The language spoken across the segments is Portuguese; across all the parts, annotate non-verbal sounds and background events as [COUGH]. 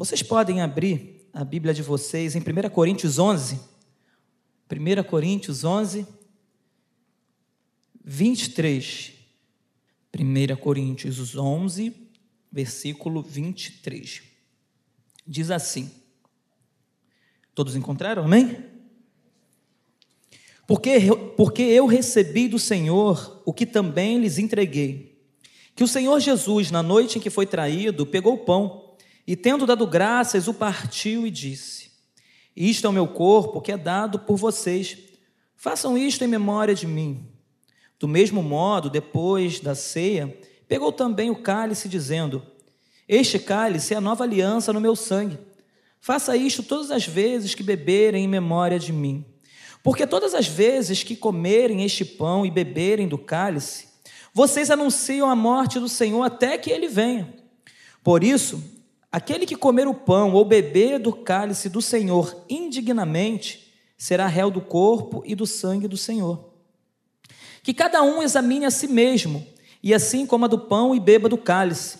Vocês podem abrir a Bíblia de vocês em 1 Coríntios 11. 1 Coríntios 11, 23. 1 Coríntios 11, versículo 23. Diz assim: Todos encontraram, amém? Porque, porque eu recebi do Senhor o que também lhes entreguei. Que o Senhor Jesus, na noite em que foi traído, pegou o pão e, tendo dado graças, o partiu e disse: Isto é o meu corpo que é dado por vocês. Façam isto em memória de mim. Do mesmo modo, depois da ceia, pegou também o cálice, dizendo: Este cálice é a nova aliança no meu sangue. Faça isto todas as vezes que beberem em memória de mim. Porque todas as vezes que comerem este pão e beberem do cálice, vocês anunciam a morte do Senhor até que ele venha. Por isso, aquele que comer o pão ou beber do cálice do Senhor indignamente, será réu do corpo e do sangue do Senhor. Que cada um examine a si mesmo, e assim coma do pão e beba do cálice.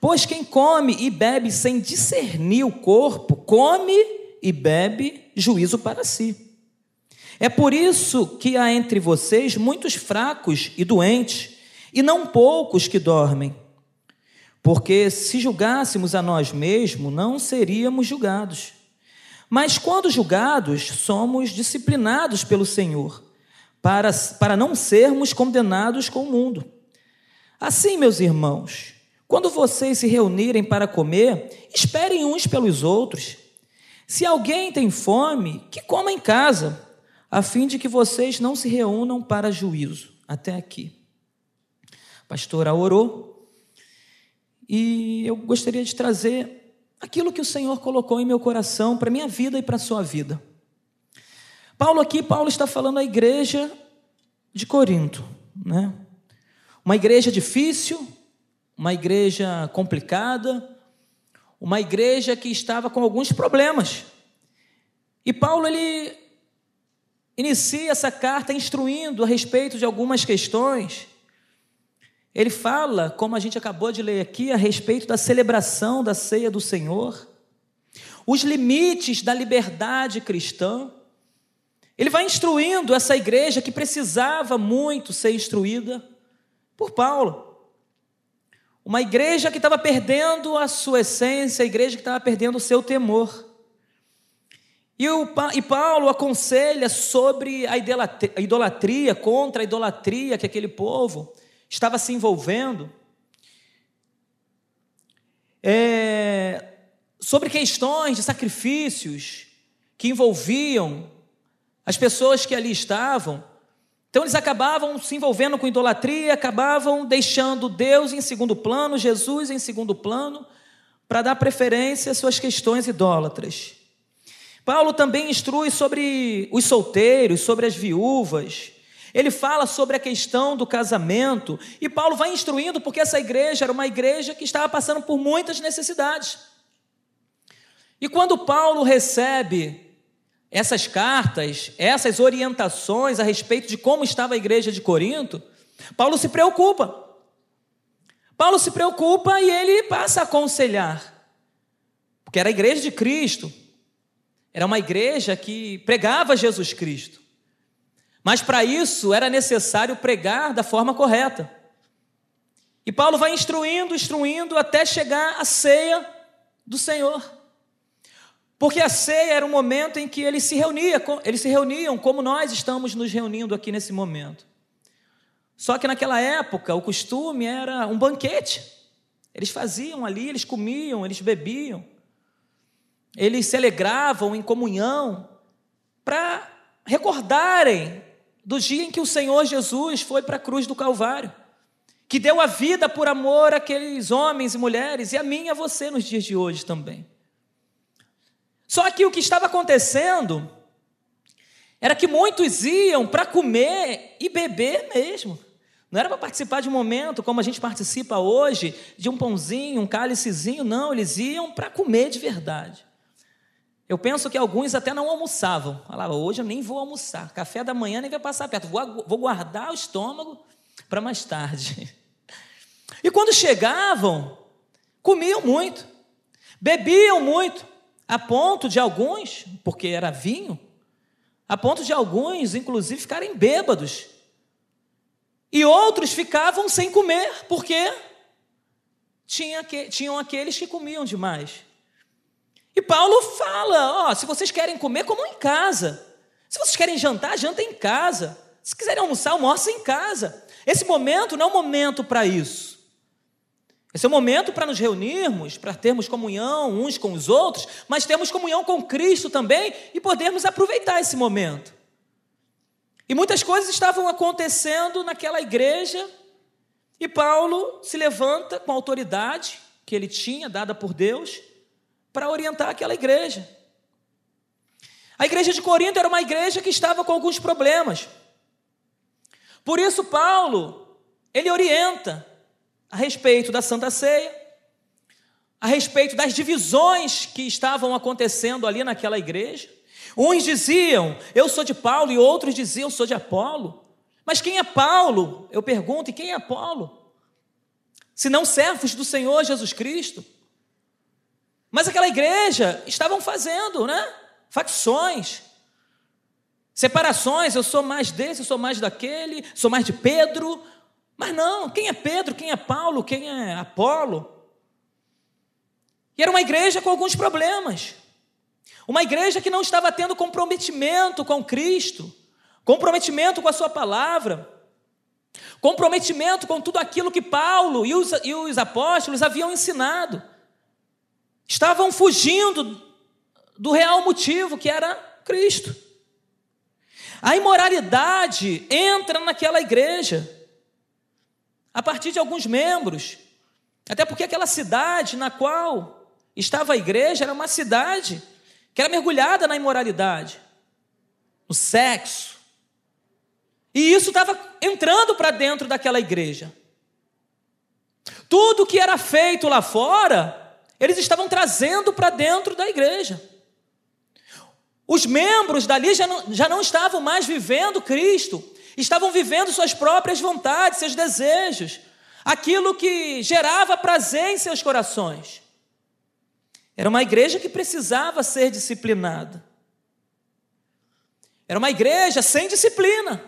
Pois quem come e bebe sem discernir o corpo, come e bebe juízo para si. É por isso que há entre vocês muitos fracos e doentes, e não poucos que dormem. Porque se julgássemos a nós mesmos, não seríamos julgados. Mas quando julgados, somos disciplinados pelo Senhor para, para não sermos condenados com o mundo. Assim, meus irmãos, quando vocês se reunirem para comer, esperem uns pelos outros. Se alguém tem fome, que coma em casa, a fim de que vocês não se reúnam para juízo. Até aqui. A pastora orou e eu gostaria de trazer aquilo que o Senhor colocou em meu coração para minha vida e para a sua vida. Paulo aqui, Paulo está falando à igreja de Corinto, né? Uma igreja difícil, uma igreja complicada, uma igreja que estava com alguns problemas. E Paulo ele inicia essa carta instruindo a respeito de algumas questões. Ele fala, como a gente acabou de ler aqui, a respeito da celebração da ceia do Senhor, os limites da liberdade cristã. Ele vai instruindo essa igreja que precisava muito ser instruída por Paulo. Uma igreja que estava perdendo a sua essência, a igreja que estava perdendo o seu temor. E, o, e Paulo aconselha sobre a idolatria, a idolatria, contra a idolatria que aquele povo estava se envolvendo. É, sobre questões de sacrifícios que envolviam as pessoas que ali estavam. Então eles acabavam se envolvendo com idolatria, acabavam deixando Deus em segundo plano, Jesus em segundo plano, para dar preferência às suas questões idólatras. Paulo também instrui sobre os solteiros, sobre as viúvas. Ele fala sobre a questão do casamento. E Paulo vai instruindo, porque essa igreja era uma igreja que estava passando por muitas necessidades. E quando Paulo recebe essas cartas, essas orientações a respeito de como estava a igreja de Corinto, Paulo se preocupa. Paulo se preocupa e ele passa a aconselhar, porque era a igreja de Cristo, era uma igreja que pregava Jesus Cristo, mas para isso era necessário pregar da forma correta. E Paulo vai instruindo, instruindo até chegar à ceia do Senhor. Porque a ceia era um momento em que eles se, reunia, eles se reuniam como nós estamos nos reunindo aqui nesse momento. Só que naquela época o costume era um banquete. Eles faziam ali, eles comiam, eles bebiam. Eles se alegravam em comunhão para recordarem do dia em que o Senhor Jesus foi para a cruz do Calvário, que deu a vida por amor àqueles homens e mulheres, e a mim e a você nos dias de hoje também. Só que o que estava acontecendo era que muitos iam para comer e beber mesmo. Não era para participar de um momento como a gente participa hoje, de um pãozinho, um cálicezinho, não, eles iam para comer de verdade. Eu penso que alguns até não almoçavam. Falavam, hoje eu nem vou almoçar, café da manhã nem vai passar perto, vou, vou guardar o estômago para mais tarde. [LAUGHS] E quando chegavam, comiam muito. Bebiam muito, a ponto de alguns, porque era vinho, a ponto de alguns, inclusive, ficarem bêbados. E outros ficavam sem comer, porque tinha que, tinham aqueles que comiam demais. E Paulo fala: ó, se vocês querem comer, comam em casa. Se vocês querem jantar, jantem em casa. Se quiserem almoçar, almoçem em casa. Esse momento não é um momento para isso. Esse é o momento para nos reunirmos, para termos comunhão uns com os outros, mas termos comunhão com Cristo também e podermos aproveitar esse momento. E muitas coisas estavam acontecendo naquela igreja, e Paulo se levanta com a autoridade que ele tinha, dada por Deus, para orientar aquela igreja. A igreja de Corinto era uma igreja que estava com alguns problemas. Por isso, Paulo, ele orienta a respeito da Santa Ceia, a respeito das divisões que estavam acontecendo ali naquela igreja. Uns diziam, eu sou de Paulo, e outros diziam, eu sou de Apolo. Mas quem é Paulo? Eu pergunto, e quem é Apolo? Se não servos do Senhor Jesus Cristo. Mas aquela igreja estavam fazendo, né? Facções, separações. Eu sou mais desse, eu sou mais daquele, sou mais de Pedro, mas não, quem é Pedro, quem é Paulo, quem é Apolo? E era uma igreja com alguns problemas. Uma igreja que não estava tendo comprometimento com Cristo, comprometimento com a Sua palavra, comprometimento com tudo aquilo que Paulo e os, e os apóstolos haviam ensinado. Estavam fugindo do real motivo que era Cristo. A imoralidade entra naquela igreja a partir de alguns membros. Até porque aquela cidade na qual estava a igreja era uma cidade que era mergulhada na imoralidade, no sexo. E isso estava entrando para dentro daquela igreja. Tudo que era feito lá fora, eles estavam trazendo para dentro da igreja. Os membros dali já não, já não estavam mais vivendo Cristo, estavam vivendo suas próprias vontades, seus desejos, aquilo que gerava prazer em seus corações. Era uma igreja que precisava ser disciplinada. Era uma igreja sem disciplina.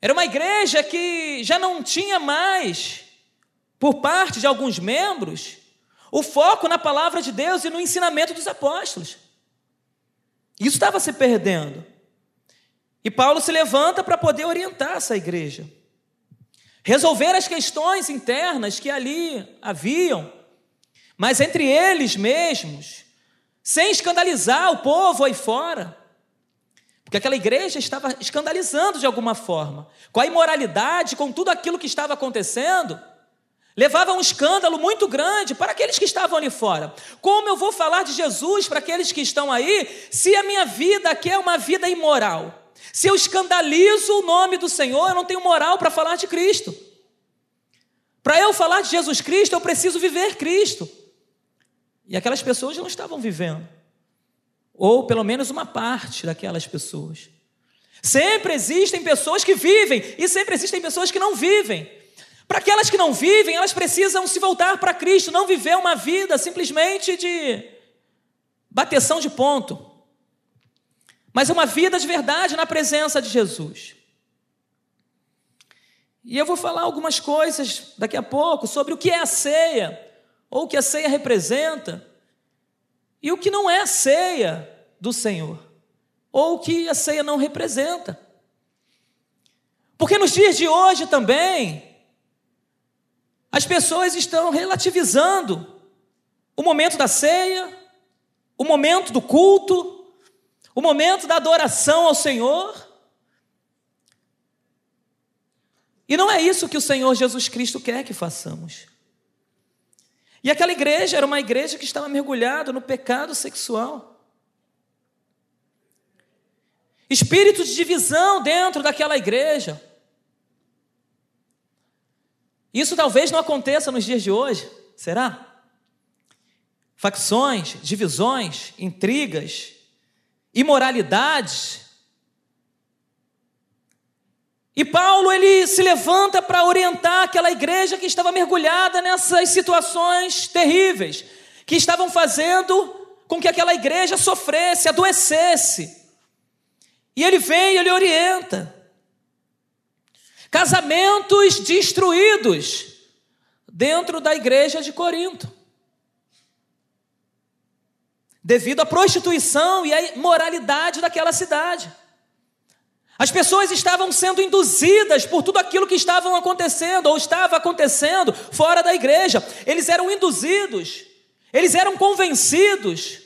Era uma igreja que já não tinha mais, por parte de alguns membros, o foco na palavra de Deus e no ensinamento dos apóstolos. Isso estava se perdendo. E Paulo se levanta para poder orientar essa igreja, resolver as questões internas que ali haviam, mas entre eles mesmos, sem escandalizar o povo aí fora. Porque aquela igreja estava escandalizando de alguma forma, com a imoralidade, com tudo aquilo que estava acontecendo, levava um escândalo muito grande para aqueles que estavam ali fora. Como eu vou falar de Jesus para aqueles que estão aí, se a minha vida aqui é uma vida imoral? Se eu escandalizo o nome do Senhor, eu não tenho moral para falar de Cristo. Para eu falar de Jesus Cristo, eu preciso viver Cristo. E aquelas pessoas não estavam vivendo. Ou pelo menos uma parte daquelas pessoas. Sempre existem pessoas que vivem e sempre existem pessoas que não vivem. Para aquelas que não vivem, elas precisam se voltar para Cristo, não viver uma vida simplesmente de bateção de ponto mas uma vida de verdade na presença de Jesus. E eu vou falar algumas coisas daqui a pouco sobre o que é a ceia, ou o que a ceia representa, e o que não é a ceia do Senhor, ou o que a ceia não representa. Porque nos dias de hoje também, as pessoas estão relativizando o momento da ceia, o momento do culto, o momento da adoração ao Senhor. E não é isso que o Senhor Jesus Cristo quer que façamos. E aquela igreja era uma igreja que estava mergulhada no pecado sexual. Espírito de divisão dentro daquela igreja. Isso talvez não aconteça nos dias de hoje, será? Facções, divisões, intrigas, imoralidade. E Paulo ele se levanta para orientar aquela igreja que estava mergulhada nessas situações terríveis, que estavam fazendo com que aquela igreja sofresse, adoecesse. E ele vem ele orienta. Casamentos destruídos dentro da igreja de Corinto. Devido à prostituição e à imoralidade daquela cidade. As pessoas estavam sendo induzidas por tudo aquilo que estavam acontecendo ou estava acontecendo fora da igreja. Eles eram induzidos, eles eram convencidos,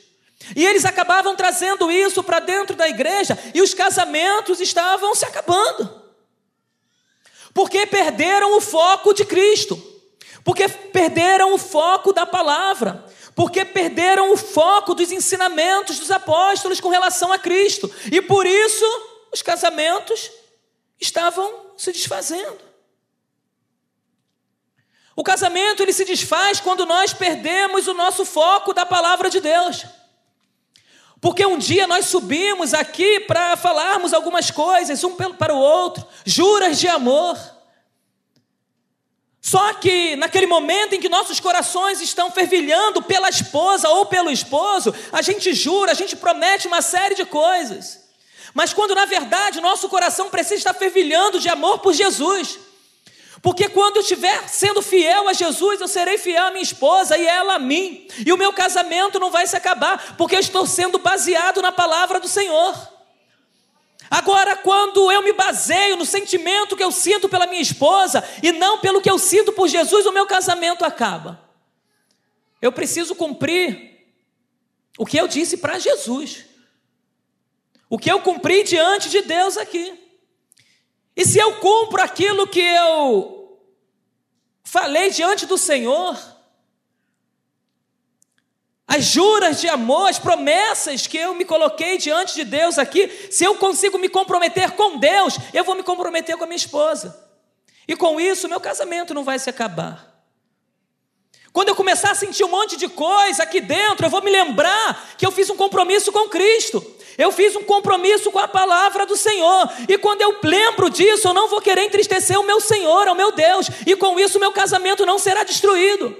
e eles acabavam trazendo isso para dentro da igreja, e os casamentos estavam se acabando. Porque perderam o foco de Cristo, porque perderam o foco da palavra, porque perderam o foco dos ensinamentos dos apóstolos com relação a Cristo, e por isso os casamentos estavam se desfazendo. O casamento ele se desfaz quando nós perdemos o nosso foco da palavra de Deus. Porque um dia nós subimos aqui para falarmos algumas coisas, um para o outro, juras de amor. Só que naquele momento em que nossos corações estão fervilhando pela esposa ou pelo esposo, a gente jura, a gente promete uma série de coisas. Mas quando na verdade nosso coração precisa estar fervilhando de amor por Jesus. Porque quando eu estiver sendo fiel a Jesus, eu serei fiel à minha esposa e ela a mim. E o meu casamento não vai se acabar, porque eu estou sendo baseado na palavra do Senhor. Agora, quando eu me baseio no sentimento que eu sinto pela minha esposa e não pelo que eu sinto por Jesus, o meu casamento acaba. Eu preciso cumprir o que eu disse para Jesus. O que eu cumpri diante de Deus aqui. E se eu cumpro aquilo que eu falei diante do Senhor, as juras de amor, as promessas que eu me coloquei diante de Deus aqui, se eu consigo me comprometer com Deus, eu vou me comprometer com a minha esposa. E com isso, meu casamento não vai se acabar. Quando eu começar a sentir um monte de coisa aqui dentro, eu vou me lembrar que eu fiz um compromisso com Cristo. Eu fiz um compromisso com a palavra do Senhor, e quando eu lembro disso, eu não vou querer entristecer o meu Senhor, o meu Deus, e com isso meu casamento não será destruído.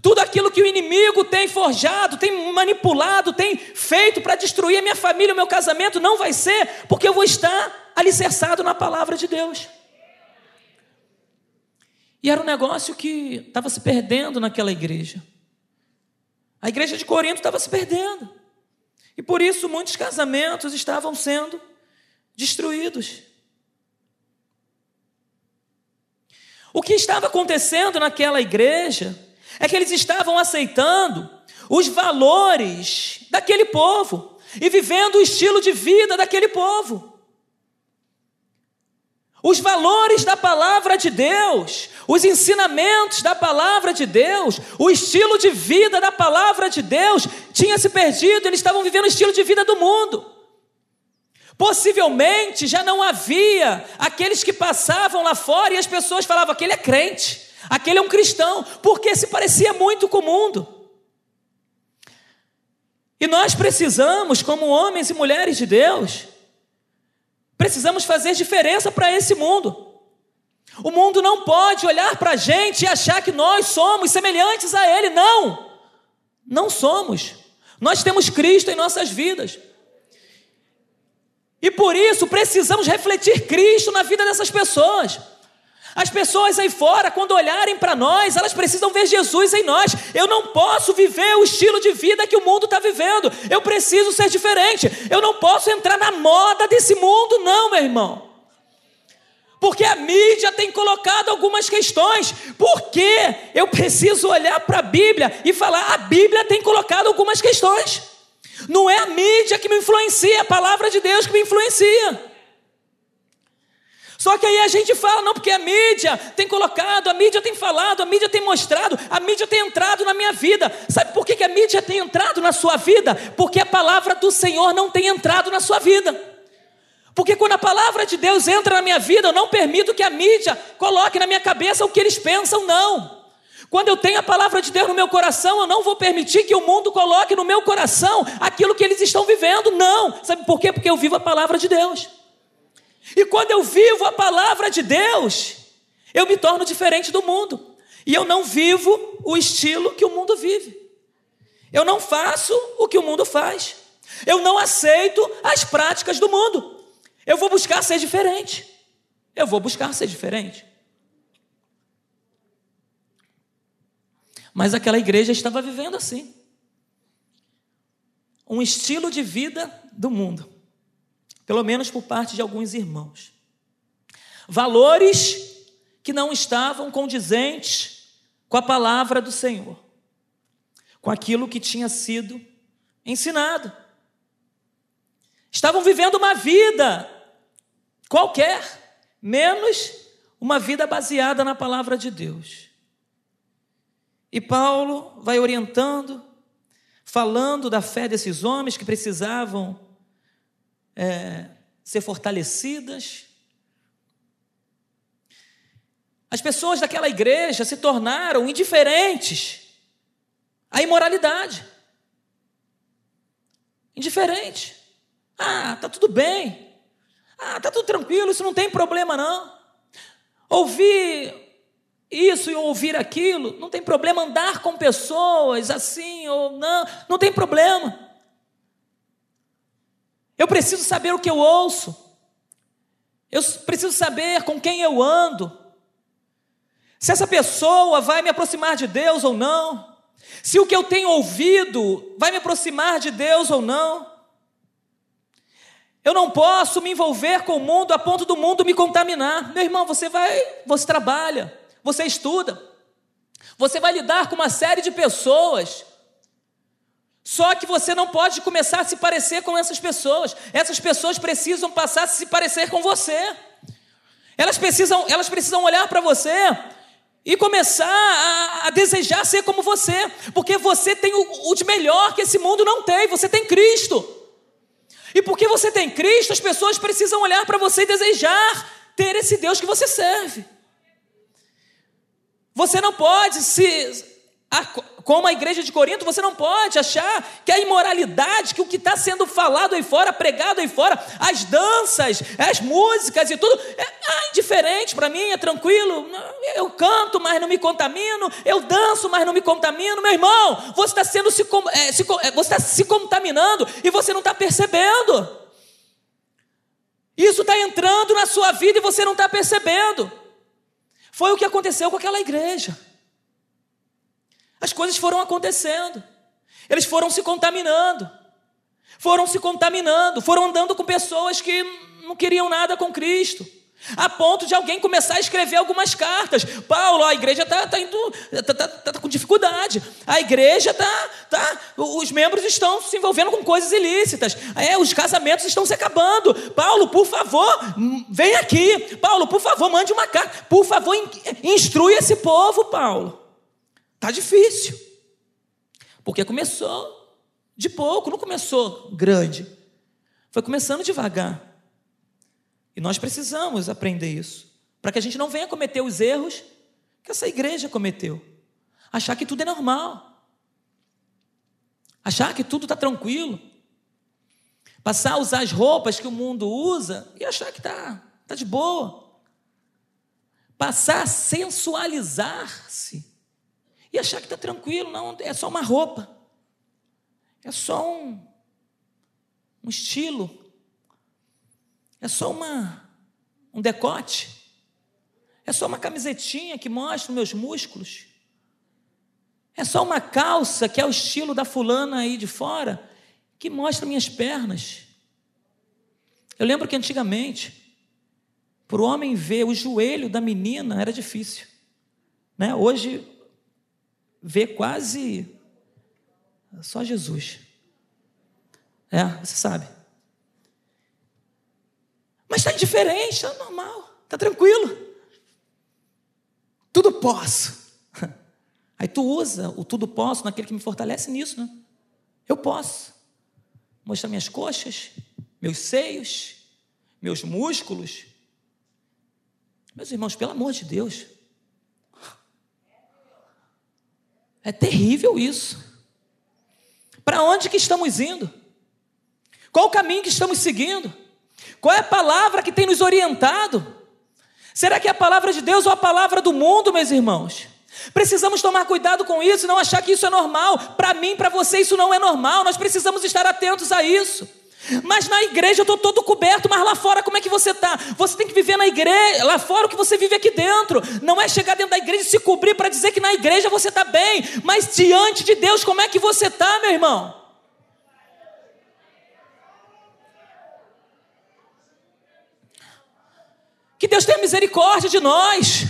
Tudo aquilo que o inimigo tem forjado, tem manipulado, tem feito para destruir a minha família, o meu casamento, não vai ser, porque eu vou estar alicerçado na palavra de Deus. E era um negócio que estava se perdendo naquela igreja. A igreja de Corinto estava se perdendo. E por isso muitos casamentos estavam sendo destruídos. O que estava acontecendo naquela igreja é que eles estavam aceitando os valores daquele povo e vivendo o estilo de vida daquele povo. Os valores da palavra de Deus, os ensinamentos da palavra de Deus, o estilo de vida da palavra de Deus tinha se perdido, eles estavam vivendo o estilo de vida do mundo. Possivelmente já não havia aqueles que passavam lá fora e as pessoas falavam: aquele é crente, aquele é um cristão, porque se parecia muito com o mundo. E nós precisamos, como homens e mulheres de Deus, Precisamos fazer diferença para esse mundo. O mundo não pode olhar para a gente e achar que nós somos semelhantes a Ele. Não, não somos. Nós temos Cristo em nossas vidas. E por isso precisamos refletir Cristo na vida dessas pessoas. As pessoas aí fora, quando olharem para nós, elas precisam ver Jesus em nós. Eu não posso viver o estilo de vida que o mundo está vivendo. Eu preciso ser diferente. Eu não posso entrar na moda desse mundo, não, meu irmão. Porque a mídia tem colocado algumas questões. Porque eu preciso olhar para a Bíblia e falar: a Bíblia tem colocado algumas questões. Não é a mídia que me influencia, é a palavra de Deus que me influencia. Só que aí a gente fala, não, porque a mídia tem colocado, a mídia tem falado, a mídia tem mostrado, a mídia tem entrado na minha vida. Sabe por que a mídia tem entrado na sua vida? Porque a palavra do Senhor não tem entrado na sua vida. Porque quando a palavra de Deus entra na minha vida, eu não permito que a mídia coloque na minha cabeça o que eles pensam, não. Quando eu tenho a palavra de Deus no meu coração, eu não vou permitir que o mundo coloque no meu coração aquilo que eles estão vivendo, não. Sabe por quê? Porque eu vivo a palavra de Deus. E quando eu vivo a palavra de Deus, eu me torno diferente do mundo. E eu não vivo o estilo que o mundo vive. Eu não faço o que o mundo faz. Eu não aceito as práticas do mundo. Eu vou buscar ser diferente. Eu vou buscar ser diferente. Mas aquela igreja estava vivendo assim um estilo de vida do mundo, pelo menos por parte de alguns irmãos. Valores que não estavam condizentes com a palavra do Senhor, com aquilo que tinha sido ensinado. Estavam vivendo uma vida qualquer, menos uma vida baseada na palavra de Deus. E Paulo vai orientando, falando da fé desses homens que precisavam é, ser fortalecidas. As pessoas daquela igreja se tornaram indiferentes à imoralidade. Indiferente. Ah, tá tudo bem. Ah, tá tudo tranquilo, isso não tem problema não. Ouvir isso e ouvir aquilo, não tem problema andar com pessoas assim ou não, não tem problema. Eu preciso saber o que eu ouço, eu preciso saber com quem eu ando, se essa pessoa vai me aproximar de Deus ou não, se o que eu tenho ouvido vai me aproximar de Deus ou não. Eu não posso me envolver com o mundo a ponto do mundo me contaminar. Meu irmão, você vai, você trabalha, você estuda, você vai lidar com uma série de pessoas. Só que você não pode começar a se parecer com essas pessoas. Essas pessoas precisam passar a se parecer com você. Elas precisam, elas precisam olhar para você e começar a, a, desejar ser como você, porque você tem o, o de melhor que esse mundo não tem. Você tem Cristo. E porque você tem Cristo, as pessoas precisam olhar para você e desejar ter esse Deus que você serve. Você não pode se. Como a igreja de Corinto, você não pode achar que a imoralidade, que o que está sendo falado aí fora, pregado aí fora, as danças, as músicas e tudo, é ah, indiferente para mim, é tranquilo. Eu canto, mas não me contamino. Eu danço, mas não me contamino. Meu irmão, você está sendo se, é, se, é, você está se contaminando e você não está percebendo. Isso está entrando na sua vida e você não está percebendo. Foi o que aconteceu com aquela igreja. As coisas foram acontecendo. Eles foram se contaminando. Foram se contaminando, foram andando com pessoas que não queriam nada com Cristo. A ponto de alguém começar a escrever algumas cartas. Paulo, a igreja está tá indo, tá, tá, tá, tá, com dificuldade. A igreja está, tá, os membros estão se envolvendo com coisas ilícitas. É, os casamentos estão se acabando. Paulo, por favor, vem aqui. Paulo, por favor, mande uma carta. Por favor, instrui esse povo, Paulo. Tá difícil, porque começou de pouco, não começou grande. Foi começando devagar. E nós precisamos aprender isso, para que a gente não venha cometer os erros que essa igreja cometeu. Achar que tudo é normal. Achar que tudo está tranquilo. Passar a usar as roupas que o mundo usa e achar que está tá de boa. Passar a sensualizar-se achar que está tranquilo. Não, é só uma roupa. É só um, um estilo. É só uma, um decote. É só uma camisetinha que mostra meus músculos. É só uma calça que é o estilo da fulana aí de fora, que mostra minhas pernas. Eu lembro que antigamente, para o homem ver o joelho da menina era difícil. Né? Hoje, vê quase só Jesus. É, você sabe. Mas está indiferente, está normal, está tranquilo. Tudo posso. [LAUGHS] Aí tu usa o tudo posso naquele que me fortalece nisso, né? Eu posso mostrar minhas coxas, meus seios, meus músculos. Meus irmãos, pelo amor de Deus. É terrível isso. Para onde que estamos indo? Qual o caminho que estamos seguindo? Qual é a palavra que tem nos orientado? Será que é a palavra de Deus ou a palavra do mundo, meus irmãos? Precisamos tomar cuidado com isso, não achar que isso é normal. Para mim, para você, isso não é normal. Nós precisamos estar atentos a isso. Mas na igreja eu estou todo coberto, mas lá fora como é que você está? Você tem que viver na igreja, lá fora o que você vive aqui dentro. Não é chegar dentro da igreja e se cobrir para dizer que na igreja você está bem, mas diante de Deus, como é que você está, meu irmão? Que Deus tenha misericórdia de nós.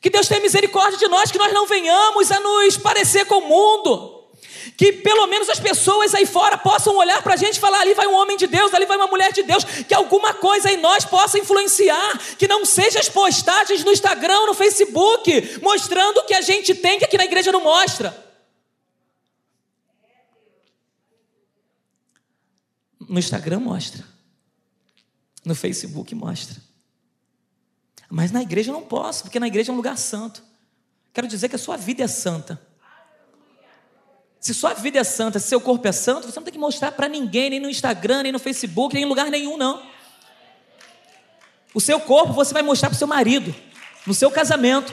Que Deus tenha misericórdia de nós, que nós não venhamos a nos parecer com o mundo. Que pelo menos as pessoas aí fora possam olhar para a gente e falar: ali vai um homem de Deus, ali vai uma mulher de Deus. Que alguma coisa em nós possa influenciar. Que não sejam as postagens no Instagram, no Facebook, mostrando o que a gente tem que aqui na igreja não mostra. No Instagram mostra. No Facebook mostra. Mas na igreja não posso, porque na igreja é um lugar santo. Quero dizer que a sua vida é santa. Se sua vida é santa, se seu corpo é santo, você não tem que mostrar para ninguém, nem no Instagram, nem no Facebook, nem em lugar nenhum, não. O seu corpo você vai mostrar para seu marido, no seu casamento.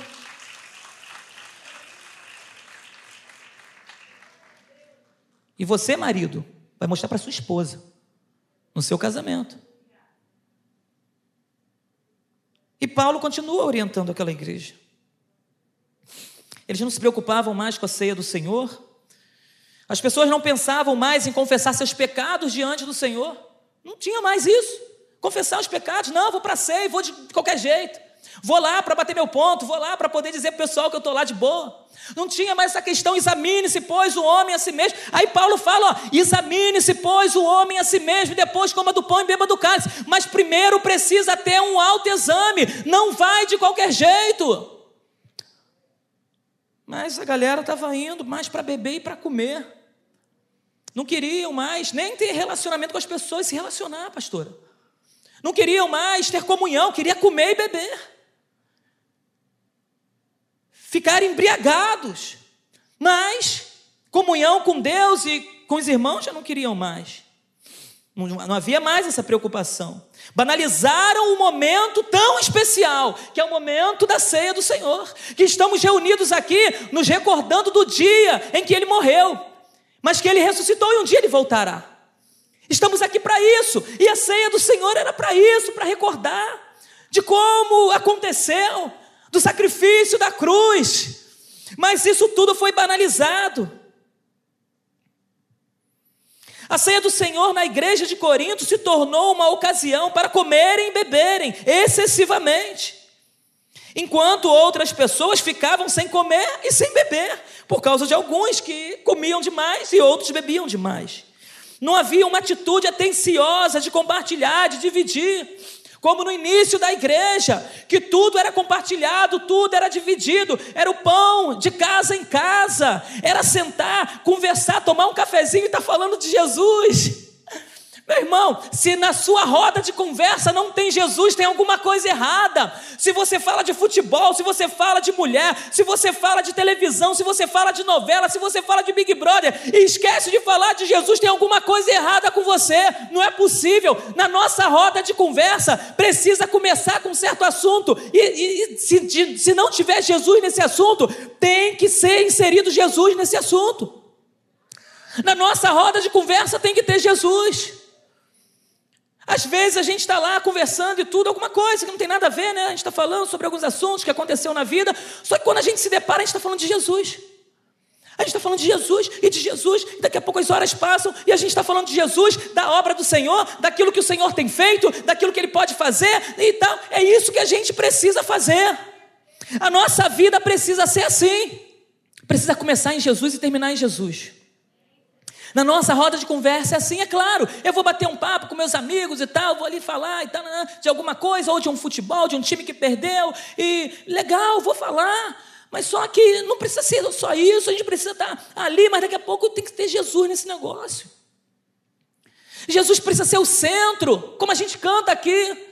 E você, marido, vai mostrar para sua esposa, no seu casamento. E Paulo continua orientando aquela igreja. Eles não se preocupavam mais com a ceia do Senhor. As pessoas não pensavam mais em confessar seus pecados diante do Senhor. Não tinha mais isso. Confessar os pecados. Não, vou para ceia, vou de qualquer jeito. Vou lá para bater meu ponto, vou lá para poder dizer para o pessoal que eu estou lá de boa. Não tinha mais essa questão, examine-se, pois, o homem a si mesmo. Aí Paulo fala: examine-se, pois, o homem a si mesmo, depois coma do pão e beba do cálice. Mas primeiro precisa ter um autoexame, não vai de qualquer jeito. Mas a galera estava indo mais para beber e para comer. Não queriam mais nem ter relacionamento com as pessoas, se relacionar, pastora. Não queriam mais ter comunhão, queria comer e beber ficar embriagados. Mas comunhão com Deus e com os irmãos já não queriam mais. Não, não havia mais essa preocupação. Banalizaram o momento tão especial, que é o momento da ceia do Senhor, que estamos reunidos aqui nos recordando do dia em que ele morreu, mas que ele ressuscitou e um dia ele voltará. Estamos aqui para isso, e a ceia do Senhor era para isso, para recordar de como aconteceu, do sacrifício da cruz. Mas isso tudo foi banalizado. A ceia do Senhor na igreja de Corinto se tornou uma ocasião para comerem e beberem excessivamente, enquanto outras pessoas ficavam sem comer e sem beber, por causa de alguns que comiam demais e outros bebiam demais. Não havia uma atitude atenciosa de compartilhar, de dividir como no início da igreja, que tudo era compartilhado, tudo era dividido, era o pão de casa em casa, era sentar, conversar, tomar um cafezinho e estar tá falando de Jesus. Meu irmão, se na sua roda de conversa não tem Jesus, tem alguma coisa errada. Se você fala de futebol, se você fala de mulher, se você fala de televisão, se você fala de novela, se você fala de Big Brother e esquece de falar de Jesus, tem alguma coisa errada com você. Não é possível. Na nossa roda de conversa, precisa começar com um certo assunto. E, e, se, se não tiver Jesus nesse assunto, tem que ser inserido Jesus nesse assunto. Na nossa roda de conversa tem que ter Jesus. Às vezes a gente está lá conversando e tudo, alguma coisa que não tem nada a ver, né? A gente está falando sobre alguns assuntos que aconteceu na vida, só que quando a gente se depara, a gente está falando de Jesus. A gente está falando de Jesus e de Jesus, e daqui a pouco as horas passam e a gente está falando de Jesus, da obra do Senhor, daquilo que o Senhor tem feito, daquilo que Ele pode fazer e tal. É isso que a gente precisa fazer. A nossa vida precisa ser assim. Precisa começar em Jesus e terminar em Jesus. Na nossa roda de conversa é assim, é claro. Eu vou bater um papo com meus amigos e tal, vou ali falar e tal, de alguma coisa, ou de um futebol, de um time que perdeu, e legal, vou falar. Mas só que não precisa ser só isso, a gente precisa estar ali, mas daqui a pouco tem que ter Jesus nesse negócio. Jesus precisa ser o centro, como a gente canta aqui.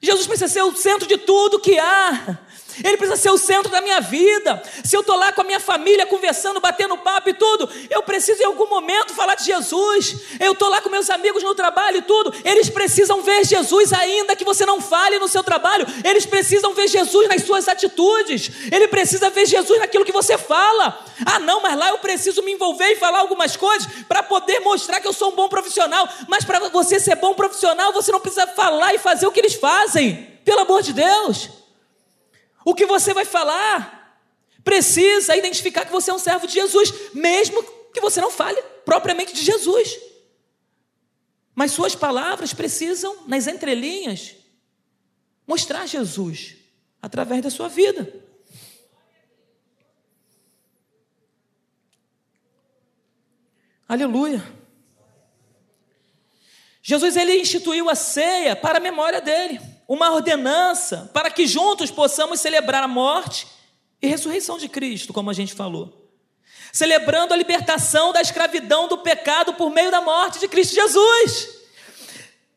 Jesus precisa ser o centro de tudo que há. Ele precisa ser o centro da minha vida. Se eu estou lá com a minha família conversando, batendo papo e tudo, eu preciso em algum momento falar de Jesus. Eu estou lá com meus amigos no trabalho e tudo, eles precisam ver Jesus, ainda que você não fale no seu trabalho, eles precisam ver Jesus nas suas atitudes, ele precisa ver Jesus naquilo que você fala. Ah, não, mas lá eu preciso me envolver e falar algumas coisas para poder mostrar que eu sou um bom profissional. Mas para você ser bom profissional, você não precisa falar e fazer o que eles fazem, pelo amor de Deus. O que você vai falar precisa identificar que você é um servo de Jesus, mesmo que você não fale propriamente de Jesus. Mas suas palavras precisam, nas entrelinhas, mostrar Jesus através da sua vida. Aleluia. Jesus ele instituiu a ceia para a memória dele uma ordenança para que juntos possamos celebrar a morte e ressurreição de Cristo, como a gente falou. Celebrando a libertação da escravidão do pecado por meio da morte de Cristo Jesus.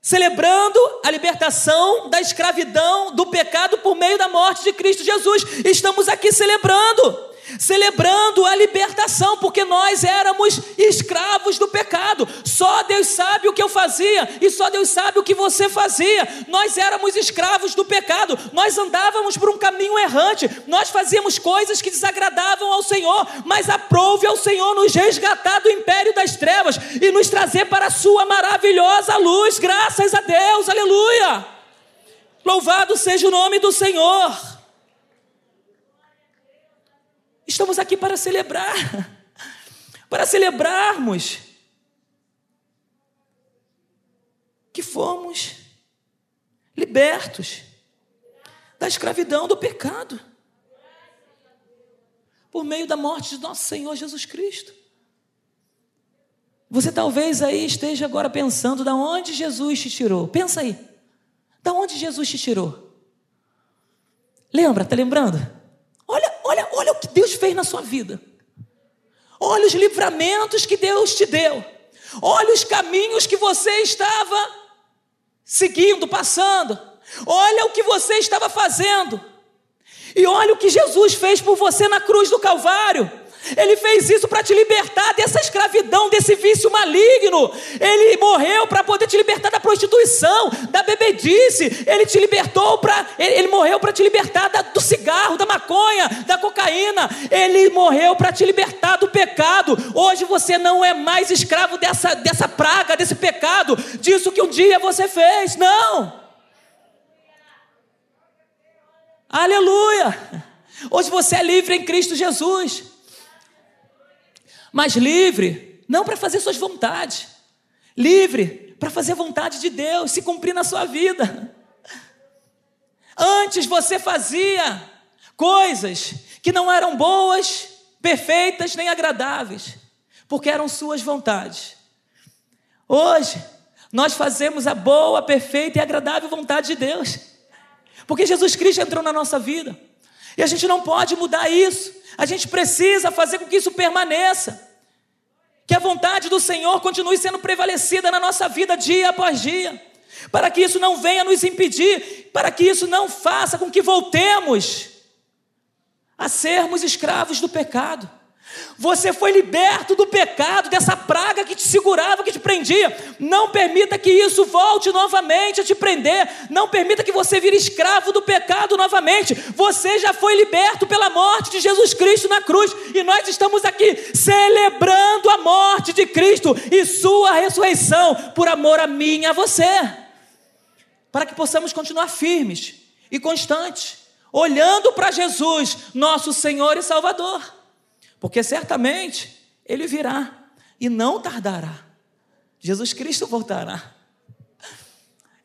Celebrando a libertação da escravidão do pecado por meio da morte de Cristo Jesus. Estamos aqui celebrando celebrando a libertação, porque nós éramos escravos do pecado. Só Deus sabe o que eu fazia e só Deus sabe o que você fazia. Nós éramos escravos do pecado, nós andávamos por um caminho errante, nós fazíamos coisas que desagradavam ao Senhor, mas aprove ao Senhor nos resgatar do império das trevas e nos trazer para a Sua maravilhosa luz. Graças a Deus, aleluia! Louvado seja o nome do Senhor. Estamos aqui para celebrar, [LAUGHS] para celebrarmos que fomos libertos da escravidão do pecado por meio da morte de nosso Senhor Jesus Cristo. Você talvez aí esteja agora pensando da onde Jesus te tirou. Pensa aí. Da onde Jesus te tirou? Lembra? Tá lembrando? Que Deus fez na sua vida. Olha os livramentos que Deus te deu. Olha os caminhos que você estava seguindo, passando. Olha o que você estava fazendo. E olha o que Jesus fez por você na cruz do Calvário. Ele fez isso para te libertar dessa escravidão, desse vício maligno. Ele morreu para poder te libertar da prostituição, da bebedice. Ele te libertou para. Ele, morreu para te libertar da, do cigarro, da maconha, da cocaína. Ele morreu para te libertar do pecado. Hoje você não é mais escravo dessa, dessa praga, desse pecado, disso que um dia você fez. Não. Aleluia. Hoje você é livre em Cristo Jesus mas livre não para fazer suas vontades, livre para fazer a vontade de Deus, se cumprir na sua vida. Antes você fazia coisas que não eram boas, perfeitas nem agradáveis, porque eram suas vontades. Hoje, nós fazemos a boa, perfeita e agradável vontade de Deus, porque Jesus Cristo entrou na nossa vida. E a gente não pode mudar isso. A gente precisa fazer com que isso permaneça. Que a vontade do Senhor continue sendo prevalecida na nossa vida dia após dia. Para que isso não venha nos impedir, para que isso não faça com que voltemos a sermos escravos do pecado. Você foi liberto do pecado, dessa praga que te segurava, que te prendia. Não permita que isso volte novamente a te prender. Não permita que você vire escravo do pecado novamente. Você já foi liberto pela morte de Jesus Cristo na cruz. E nós estamos aqui celebrando a morte de Cristo e Sua ressurreição, por amor a mim e a você. Para que possamos continuar firmes e constantes, olhando para Jesus, nosso Senhor e Salvador porque certamente ele virá e não tardará. Jesus Cristo voltará.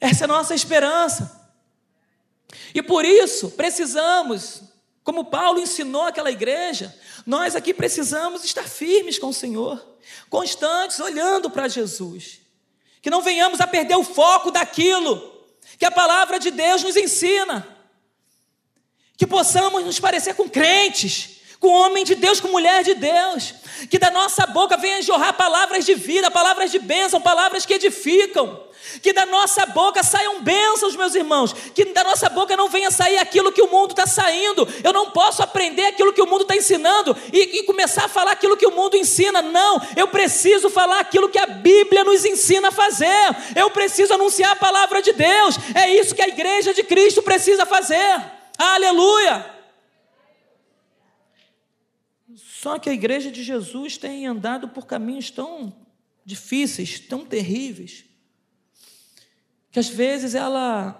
Essa é a nossa esperança. E por isso precisamos, como Paulo ensinou aquela igreja, nós aqui precisamos estar firmes com o Senhor, constantes, olhando para Jesus. Que não venhamos a perder o foco daquilo que a palavra de Deus nos ensina. Que possamos nos parecer com crentes com homem de Deus, com mulher de Deus, Que da nossa boca venha jorrar palavras de vida, palavras de bênção, palavras que edificam. Que da nossa boca saiam bênçãos, meus irmãos. Que da nossa boca não venha sair aquilo que o mundo está saindo. Eu não posso aprender aquilo que o mundo está ensinando e, e, começar a falar aquilo que o mundo ensina. Não, eu preciso falar aquilo que a Bíblia nos ensina a fazer. Eu preciso anunciar a palavra de Deus. É isso que a igreja de Cristo precisa fazer. Aleluia! Só que a igreja de Jesus tem andado por caminhos tão difíceis, tão terríveis que às vezes ela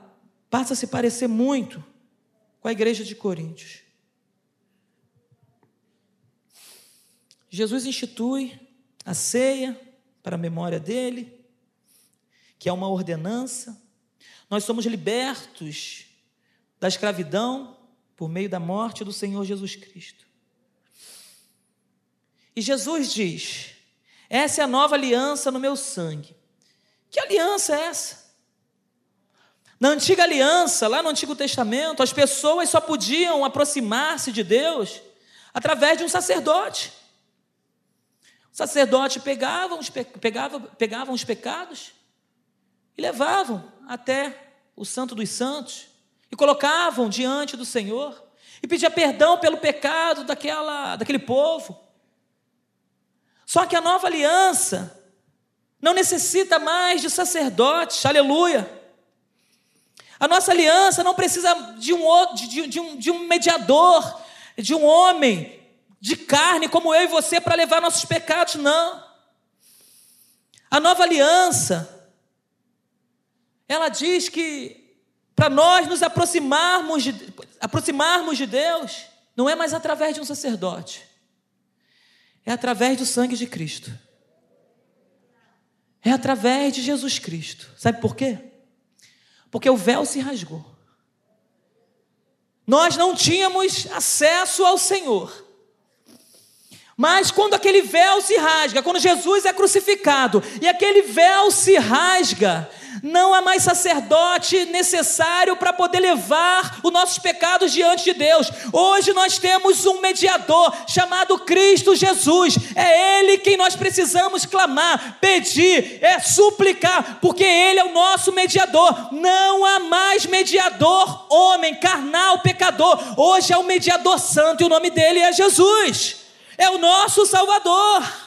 passa a se parecer muito com a igreja de Coríntios. Jesus institui a ceia para a memória dele, que é uma ordenança. Nós somos libertos da escravidão por meio da morte do Senhor Jesus Cristo. E Jesus diz: Essa é a nova aliança no meu sangue. Que aliança é essa? Na antiga aliança, lá no Antigo Testamento, as pessoas só podiam aproximar-se de Deus através de um sacerdote. O sacerdote pegava os, pegava, pegava os pecados e levavam até o Santo dos Santos e colocavam diante do Senhor e pedia perdão pelo pecado daquela, daquele povo. Só que a nova aliança não necessita mais de sacerdotes, aleluia. A nossa aliança não precisa de um, de, de, um, de um mediador, de um homem de carne como eu e você para levar nossos pecados, não. A nova aliança, ela diz que para nós nos aproximarmos de, aproximarmos de Deus, não é mais através de um sacerdote, é através do sangue de Cristo. É através de Jesus Cristo. Sabe por quê? porque o véu se rasgou. Nós não tínhamos acesso ao Senhor. Mas quando aquele véu se rasga, quando Jesus é crucificado e aquele véu se rasga, não há mais sacerdote necessário para poder levar os nossos pecados diante de Deus. Hoje nós temos um mediador chamado Cristo Jesus. É Ele quem nós precisamos clamar, pedir, é suplicar, porque Ele é o nosso mediador. Não há mais mediador, homem, carnal, pecador. Hoje é o mediador santo e o nome dele é Jesus. É o nosso Salvador.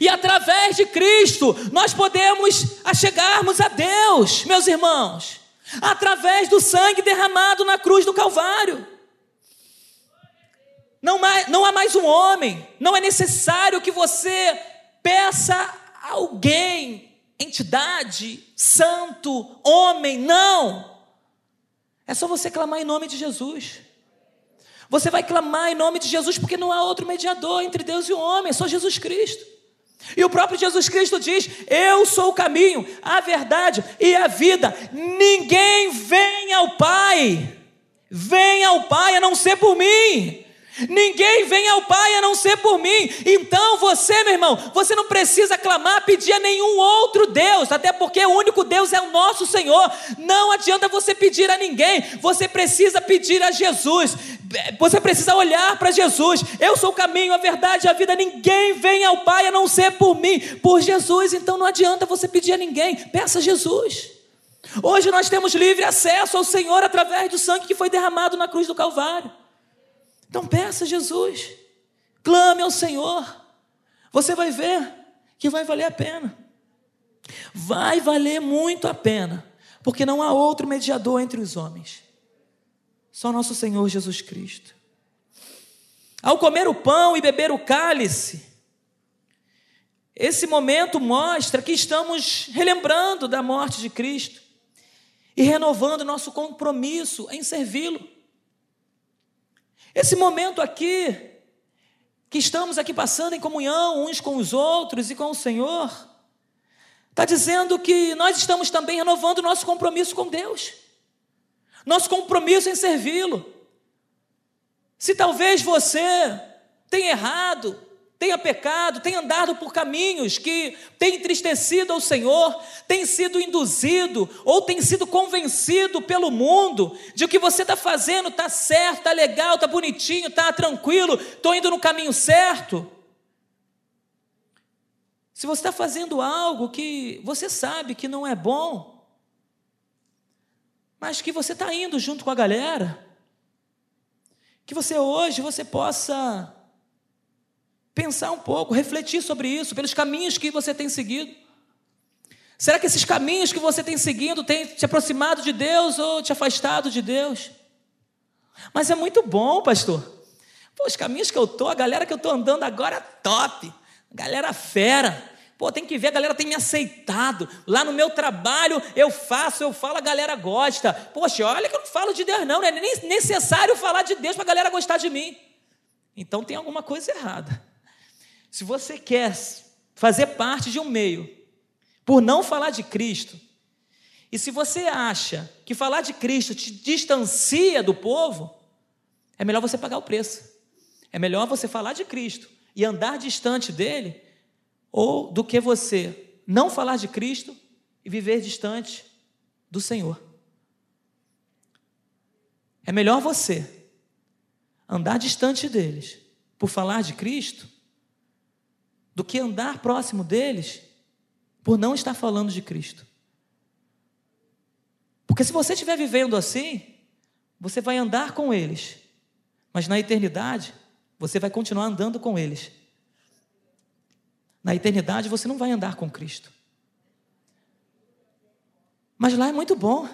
E através de Cristo nós podemos achegarmos a Deus, meus irmãos, através do sangue derramado na cruz do Calvário. Não, mais, não há mais um homem, não é necessário que você peça a alguém, entidade, santo, homem, não. É só você clamar em nome de Jesus. Você vai clamar em nome de Jesus, porque não há outro mediador entre Deus e o homem, é só Jesus Cristo. E o próprio Jesus Cristo diz: Eu sou o caminho, a verdade e a vida. Ninguém vem ao Pai, vem ao Pai a não ser por mim. Ninguém vem ao Pai a não ser por mim. Então você, meu irmão, você não precisa clamar, pedir a nenhum outro Deus, até porque o único Deus é o nosso Senhor. Não adianta você pedir a ninguém, você precisa pedir a Jesus. Você precisa olhar para Jesus. Eu sou o caminho, a verdade e a vida. Ninguém vem ao Pai a não ser por mim, por Jesus. Então não adianta você pedir a ninguém, peça a Jesus. Hoje nós temos livre acesso ao Senhor através do sangue que foi derramado na cruz do Calvário. Então peça a Jesus, clame ao Senhor, você vai ver que vai valer a pena. Vai valer muito a pena, porque não há outro mediador entre os homens, só nosso Senhor Jesus Cristo. Ao comer o pão e beber o cálice, esse momento mostra que estamos relembrando da morte de Cristo e renovando nosso compromisso em servi-lo. Esse momento aqui, que estamos aqui passando em comunhão uns com os outros e com o Senhor, está dizendo que nós estamos também renovando nosso compromisso com Deus, nosso compromisso em servi-lo. Se talvez você tenha errado, tenha pecado, tenha andado por caminhos que tem entristecido ao Senhor, tem sido induzido ou tem sido convencido pelo mundo de que você está fazendo está certo, está legal, está bonitinho, está tranquilo, estou indo no caminho certo. Se você está fazendo algo que você sabe que não é bom, mas que você está indo junto com a galera, que você hoje você possa pensar um pouco, refletir sobre isso, pelos caminhos que você tem seguido. Será que esses caminhos que você tem seguido têm te aproximado de Deus ou te afastado de Deus? Mas é muito bom, pastor. Pô, os caminhos que eu tô, a galera que eu tô andando agora é top. Galera fera. Pô, tem que ver, a galera tem me aceitado. Lá no meu trabalho eu faço, eu falo, a galera gosta. Poxa, olha que eu não falo de Deus, não. Não é nem necessário falar de Deus para a galera gostar de mim. Então tem alguma coisa errada. Se você quer fazer parte de um meio por não falar de Cristo, e se você acha que falar de Cristo te distancia do povo, é melhor você pagar o preço. É melhor você falar de Cristo e andar distante dele, ou do que você não falar de Cristo e viver distante do Senhor. É melhor você andar distante deles por falar de Cristo do que andar próximo deles por não estar falando de Cristo. Porque se você estiver vivendo assim, você vai andar com eles, mas na eternidade, você vai continuar andando com eles. Na eternidade, você não vai andar com Cristo. Mas lá é muito bom.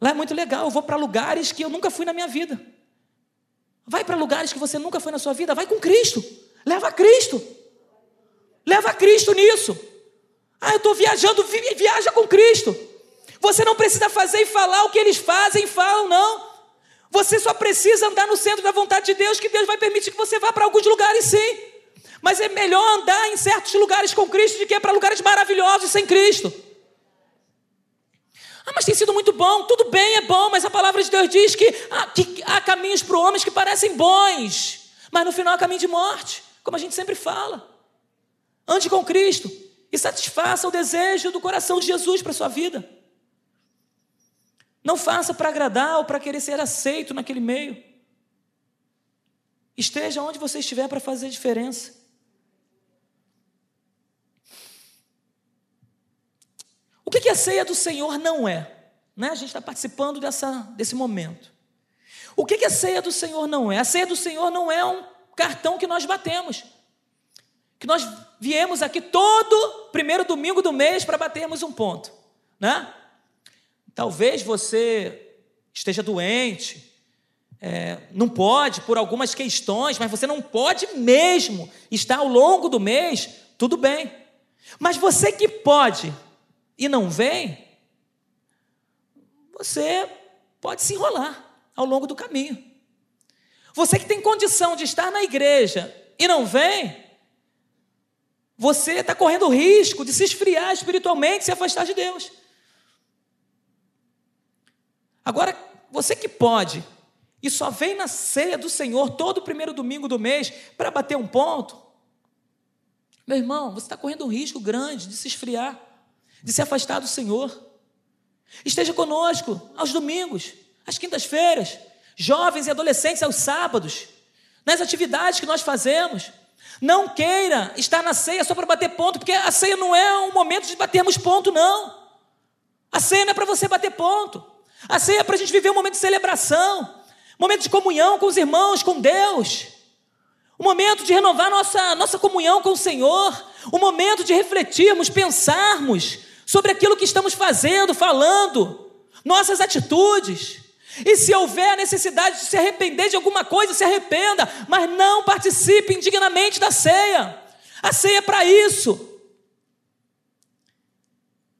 Lá é muito legal. Eu vou para lugares que eu nunca fui na minha vida. Vai para lugares que você nunca foi na sua vida. Vai com Cristo. Leva Cristo. Leva Cristo nisso. Ah, eu estou viajando, viaja com Cristo. Você não precisa fazer e falar o que eles fazem e falam, não. Você só precisa andar no centro da vontade de Deus, que Deus vai permitir que você vá para alguns lugares, sim. Mas é melhor andar em certos lugares com Cristo do que para lugares maravilhosos sem Cristo. Ah, mas tem sido muito bom. Tudo bem, é bom, mas a palavra de Deus diz que há, que há caminhos para homens que parecem bons, mas no final é caminho de morte, como a gente sempre fala. Ande com Cristo e satisfaça o desejo do coração de Jesus para a sua vida. Não faça para agradar ou para querer ser aceito naquele meio. Esteja onde você estiver para fazer diferença. O que, que a ceia do Senhor não é? Né? A gente está participando dessa, desse momento. O que, que a ceia do Senhor não é? A ceia do Senhor não é um cartão que nós batemos que nós viemos aqui todo primeiro domingo do mês para batermos um ponto, né? Talvez você esteja doente, é, não pode por algumas questões, mas você não pode mesmo estar ao longo do mês, tudo bem. Mas você que pode e não vem, você pode se enrolar ao longo do caminho. Você que tem condição de estar na igreja e não vem, você está correndo o risco de se esfriar espiritualmente, se afastar de Deus. Agora, você que pode e só vem na ceia do Senhor todo primeiro domingo do mês para bater um ponto, meu irmão, você está correndo um risco grande de se esfriar, de se afastar do Senhor. Esteja conosco aos domingos, às quintas-feiras, jovens e adolescentes aos sábados, nas atividades que nós fazemos. Não queira estar na ceia só para bater ponto, porque a ceia não é um momento de batermos ponto, não. A ceia não é para você bater ponto. A ceia é para a gente viver um momento de celebração, um momento de comunhão com os irmãos, com Deus, um momento de renovar nossa, nossa comunhão com o Senhor, um momento de refletirmos, pensarmos sobre aquilo que estamos fazendo, falando, nossas atitudes. E se houver a necessidade de se arrepender de alguma coisa, se arrependa, mas não participe indignamente da ceia. A ceia é para isso.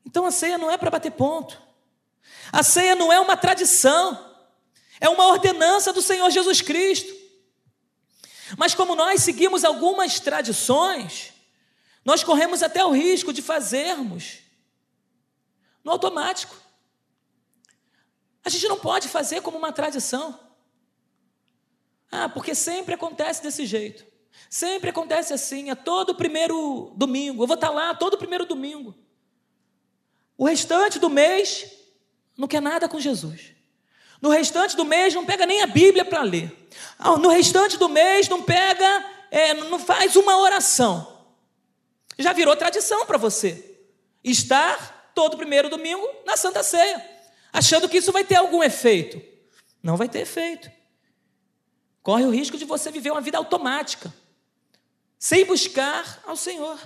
Então a ceia não é para bater ponto. A ceia não é uma tradição. É uma ordenança do Senhor Jesus Cristo. Mas como nós seguimos algumas tradições, nós corremos até o risco de fazermos no automático. A gente não pode fazer como uma tradição. Ah, porque sempre acontece desse jeito. Sempre acontece assim, é todo primeiro domingo. Eu vou estar lá todo primeiro domingo. O restante do mês não quer nada com Jesus. No restante do mês não pega nem a Bíblia para ler. Ah, no restante do mês não pega, é, não faz uma oração. Já virou tradição para você estar todo primeiro domingo na Santa Ceia, achando que isso vai ter algum efeito. Não vai ter efeito. Corre o risco de você viver uma vida automática, sem buscar ao Senhor.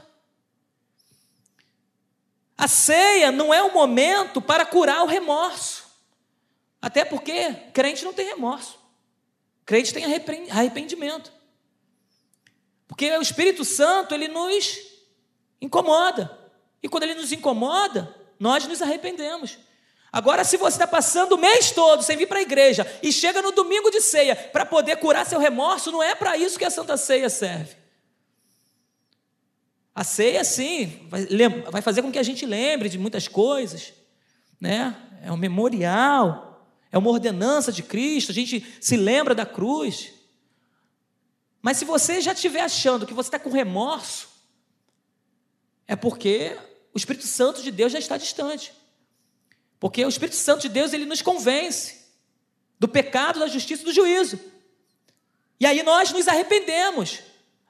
A ceia não é o momento para curar o remorso. Até porque crente não tem remorso. Crente tem arrependimento. Porque o Espírito Santo, ele nos incomoda. E quando ele nos incomoda, nós nos arrependemos. Agora, se você está passando o mês todo sem vir para a igreja e chega no domingo de ceia para poder curar seu remorso, não é para isso que a Santa Ceia serve. A ceia, sim, vai, fazer com que a gente lembre de muitas coisas, né? É um memorial, é uma ordenança de Cristo, a gente se lembra da cruz. Mas se você já estiver achando que você está com remorso, é porque o Espírito Santo de Deus já está distante. Porque o Espírito Santo de Deus ele nos convence do pecado, da justiça e do juízo. E aí nós nos arrependemos.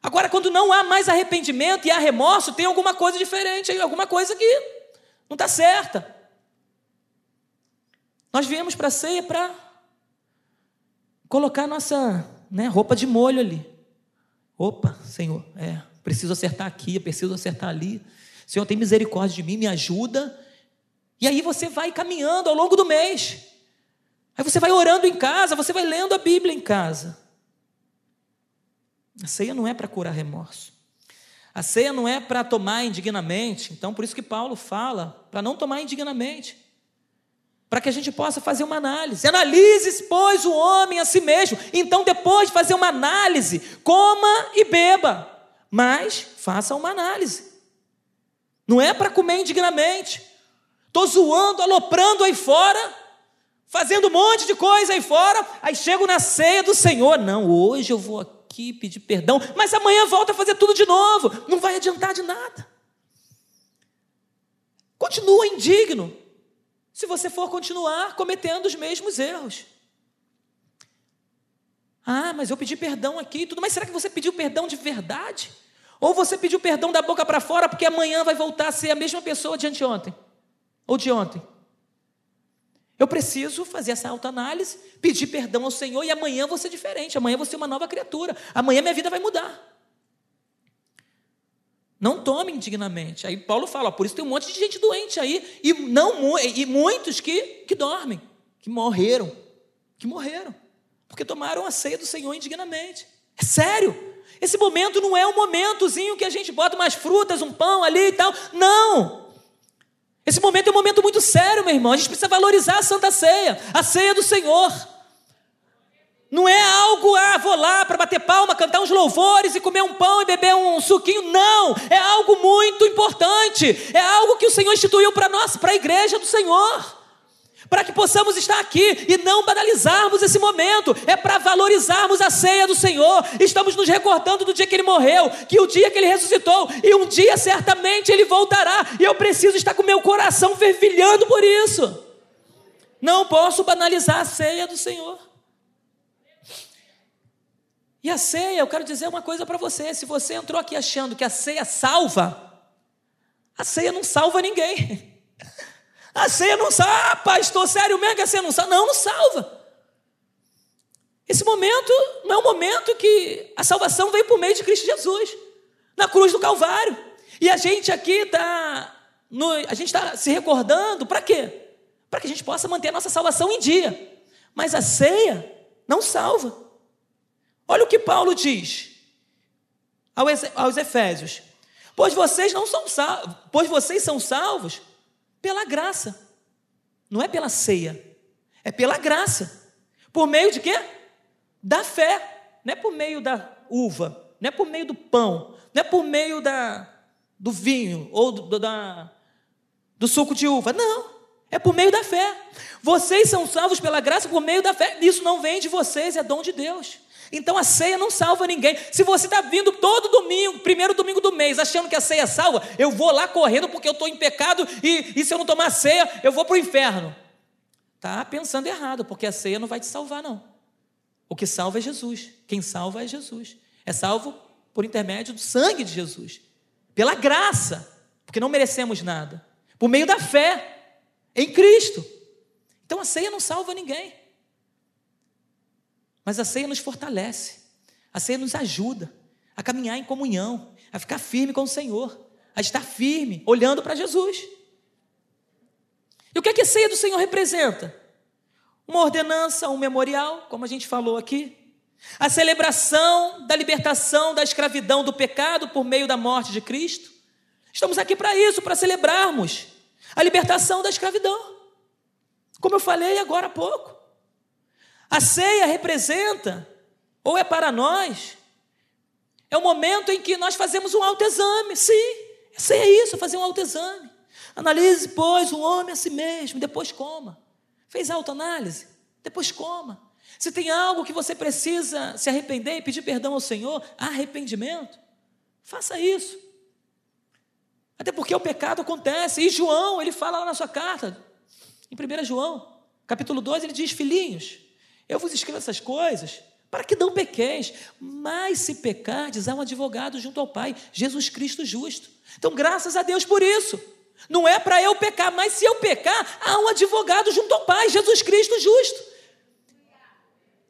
Agora, quando não há mais arrependimento e há remorso, tem alguma coisa diferente alguma coisa que não está certa. Nós viemos para a ceia para colocar nossa né, roupa de molho ali. Opa, Senhor, é, preciso acertar aqui, preciso acertar ali. Senhor, tem misericórdia de mim, me ajuda. E aí você vai caminhando ao longo do mês. Aí você vai orando em casa, você vai lendo a Bíblia em casa. A ceia não é para curar remorso. A ceia não é para tomar indignamente. Então, por isso que Paulo fala para não tomar indignamente. Para que a gente possa fazer uma análise. Analise, pois, o homem a si mesmo. Então, depois de fazer uma análise, coma e beba. Mas faça uma análise. Não é para comer indignamente. Estou zoando, aloprando aí fora, fazendo um monte de coisa aí fora, aí chego na ceia do Senhor. Não, hoje eu vou aqui pedir perdão, mas amanhã volta a fazer tudo de novo. Não vai adiantar de nada. Continua indigno se você for continuar cometendo os mesmos erros. Ah, mas eu pedi perdão aqui e tudo, mas será que você pediu perdão de verdade? Ou você pediu perdão da boca para fora porque amanhã vai voltar a ser a mesma pessoa de anteontem? Ou de ontem? Eu preciso fazer essa autoanálise, pedir perdão ao Senhor e amanhã vou ser diferente, amanhã vou ser uma nova criatura, amanhã minha vida vai mudar. Não tome indignamente. Aí Paulo fala, por isso tem um monte de gente doente aí, e, não, e muitos que, que dormem, que morreram, que morreram, porque tomaram a ceia do Senhor indignamente. É sério. Esse momento não é um momentozinho que a gente bota umas frutas, um pão ali e tal. Não! Esse momento é um momento muito sério, meu irmão. A gente precisa valorizar a Santa Ceia, a ceia do Senhor. Não é algo, ah, vou lá para bater palma, cantar uns louvores e comer um pão e beber um suquinho. Não, é algo muito importante. É algo que o Senhor instituiu para nós, para a igreja do Senhor para que possamos estar aqui e não banalizarmos esse momento, é para valorizarmos a ceia do Senhor. Estamos nos recordando do dia que ele morreu, que o dia que ele ressuscitou, e um dia certamente ele voltará, e eu preciso estar com meu coração fervilhando por isso. Não posso banalizar a ceia do Senhor. E a ceia, eu quero dizer uma coisa para você: se você entrou aqui achando que a ceia salva, a ceia não salva ninguém. [LAUGHS] A ceia não salva. Ah, pastor, sério mesmo que a ceia não salva? Não, não salva. Esse momento não é um momento que a salvação veio por meio de Cristo Jesus, na cruz do Calvário. E a gente aqui está. A gente está se recordando para quê? Para que a gente possa manter a nossa salvação em dia. Mas a ceia não salva. Olha o que Paulo diz aos Efésios. Pois vocês não são salvos, pois vocês são salvos pela graça. Não é pela ceia. É pela graça. Por meio de quê? Da fé. Não é por meio da uva. Não é por meio do pão. Não é por meio da, do vinho ou do, da, do suco de uva. Não. É por meio da fé. Vocês são salvos pela graça por meio da fé. Isso não vem de vocês, é dom de Deus. Então a ceia não salva ninguém. Se você está vindo todo domingo, primeiro domingo do mês, achando que a ceia salva, eu vou lá correndo porque eu estou em pecado e, e se eu não tomar ceia, eu vou para o inferno. Está pensando errado, porque a ceia não vai te salvar, não. O que salva é Jesus. Quem salva é Jesus. É salvo por intermédio do sangue de Jesus. pela graça, porque não merecemos nada, por meio da fé em Cristo. Então a ceia não salva ninguém, mas a ceia nos fortalece, a ceia nos ajuda a caminhar em comunhão, a ficar firme com o Senhor, a estar firme, olhando para Jesus. E o que, é que a ceia do Senhor representa? Uma ordenança, um memorial, como a gente falou aqui. A celebração da libertação da escravidão do pecado por meio da morte de Cristo. Estamos aqui para isso, para celebrarmos a libertação da escravidão. Como eu falei agora há pouco. A ceia representa, ou é para nós, é o momento em que nós fazemos um autoexame. Sim, ceia é isso, fazer um autoexame. Analise, pois, o homem a si mesmo, depois coma. Fez autoanálise? Depois coma. Se tem algo que você precisa se arrepender e pedir perdão ao Senhor, arrependimento, faça isso. Até porque o pecado acontece. E João, ele fala lá na sua carta, em 1 João, capítulo 2, ele diz: Filhinhos, eu vos escrevo essas coisas para que não pequeis. Mas se pecardes, há um advogado junto ao Pai, Jesus Cristo justo. Então, graças a Deus por isso. Não é para eu pecar, mas se eu pecar, há um advogado junto ao Pai, Jesus Cristo justo.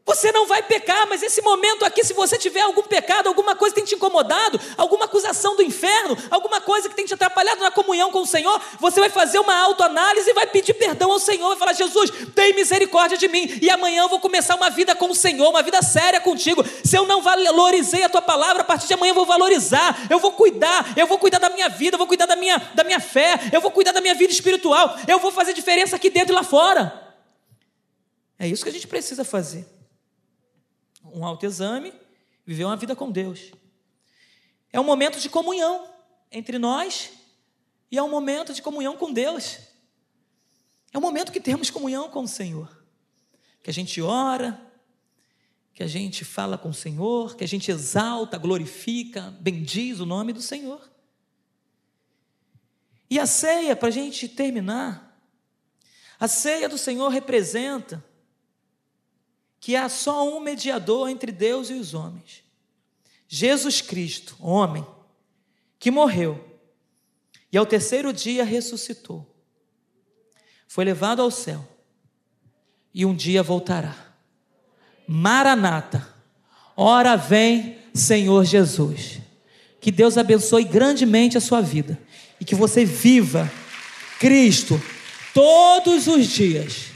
Você não vai pecar, mas esse momento aqui, se você tiver algum pecado, alguma coisa tem te incomodado, alguma acusação do inferno, alguma coisa que tem te atrapalhado na comunhão com o Senhor, você vai fazer uma autoanálise e vai pedir perdão ao Senhor, e falar: Jesus, tem misericórdia de mim, e amanhã eu vou começar uma vida com o Senhor, uma vida séria contigo. Se eu não valorizei a tua palavra, a partir de amanhã eu vou valorizar, eu vou cuidar, eu vou cuidar da minha vida, eu vou cuidar da minha, da minha fé, eu vou cuidar da minha vida espiritual, eu vou fazer diferença aqui dentro e lá fora. É isso que a gente precisa fazer um autoexame, viver uma vida com Deus. É um momento de comunhão entre nós e é um momento de comunhão com Deus. É um momento que temos comunhão com o Senhor. Que a gente ora, que a gente fala com o Senhor, que a gente exalta, glorifica, bendiz o nome do Senhor. E a ceia, para a gente terminar, a ceia do Senhor representa que há só um mediador entre Deus e os homens. Jesus Cristo, homem, que morreu e ao terceiro dia ressuscitou. Foi levado ao céu e um dia voltará. Maranata, ora vem, Senhor Jesus. Que Deus abençoe grandemente a sua vida e que você viva Cristo todos os dias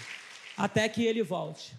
até que ele volte.